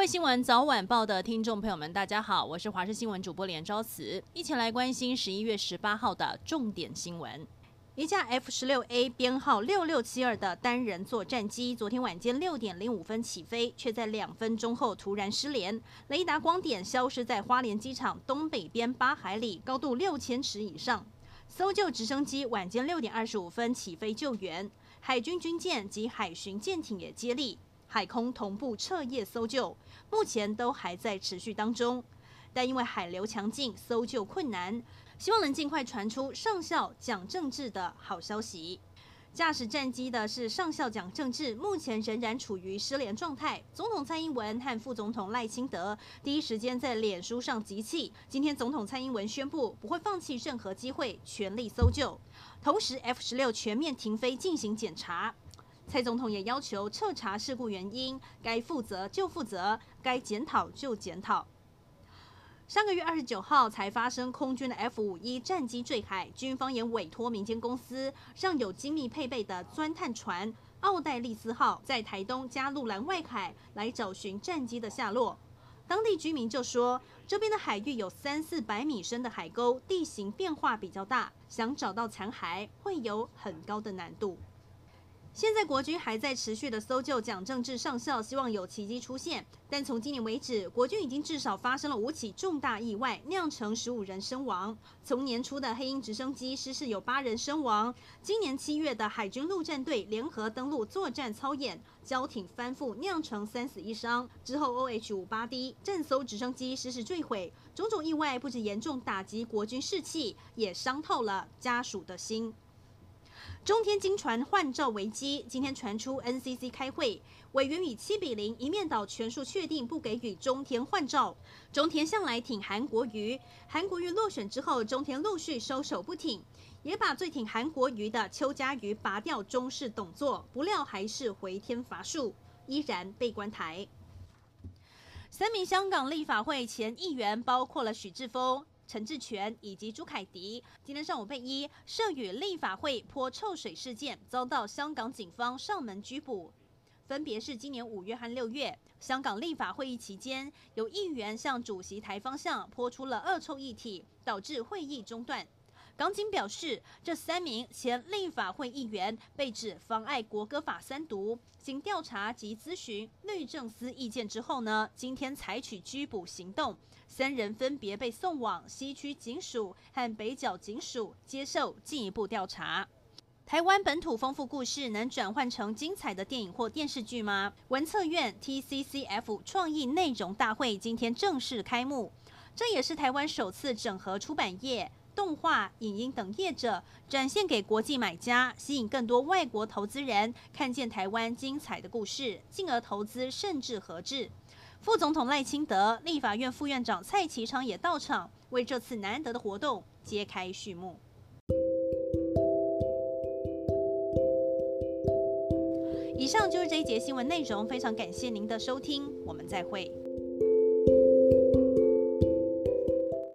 位新闻早晚报的听众朋友们，大家好，我是华视新闻主播连昭慈，一起来关心十一月十八号的重点新闻。一架 F 十六 A 编号六六七二的单人座战机，昨天晚间六点零五分起飞，却在两分钟后突然失联，雷达光点消失在花莲机场东北边八海里，高度六千尺以上。搜救直升机晚间六点二十五分起飞救援，海军军舰及海巡舰艇也接力，海空同步彻夜搜救，目前都还在持续当中。但因为海流强劲，搜救困难，希望能尽快传出上校蒋正治的好消息。驾驶战机的是上校蒋正治，目前仍然处于失联状态。总统蔡英文和副总统赖清德第一时间在脸书上集气。今天总统蔡英文宣布不会放弃任何机会，全力搜救。同时，F 十六全面停飞进行检查。蔡总统也要求彻查事故原因，该负责就负责，该检讨就检讨。上个月二十九号才发生空军的 F 五一战机坠海，军方也委托民间公司，让有精密配备的钻探船奥黛丽斯号在台东加路兰外海来找寻战机的下落。当地居民就说，这边的海域有三四百米深的海沟，地形变化比较大，想找到残骸会有很高的难度。现在国军还在持续的搜救蒋正智上校，希望有奇迹出现。但从今年为止，国军已经至少发生了五起重大意外，酿成十五人身亡。从年初的黑鹰直升机失事有八人身亡，今年七月的海军陆战队联合登陆作战操演，交艇翻覆酿成三死一伤。之后 OH 五八 D 战搜直升机失事坠毁，种种意外不止严重打击国军士气，也伤透了家属的心。中天惊传换照危机，今天传出 NCC 开会，委员以七比零一面倒全数确定不给予中天换照。中天向来挺韩国瑜，韩国瑜落选之后，中天陆续收手不挺，也把最挺韩国瑜的邱家瑜拔掉中视董座，不料还是回天乏术，依然被关台。三名香港立法会前议员，包括了许智峰。陈志全以及朱凯迪今天上午被一涉与立法会泼臭水事件，遭到香港警方上门拘捕。分别是今年五月和六月，香港立法会议期间，有议员向主席台方向泼出了恶臭液体，导致会议中断。港警表示，这三名前立法会议员被指妨碍国歌法三读。经调查及咨询律政司意见之后呢，今天采取拘捕行动，三人分别被送往西区警署和北角警署接受进一步调查。台湾本土丰富故事能转换成精彩的电影或电视剧吗？文策院 TCCF 创意内容大会今天正式开幕，这也是台湾首次整合出版业。动画、影音等业者展现给国际买家，吸引更多外国投资人看见台湾精彩的故事，进而投资甚至合制。副总统赖清德、立法院副院长蔡其昌也到场，为这次难得的活动揭开序幕。以上就是这一节新闻内容，非常感谢您的收听，我们再会。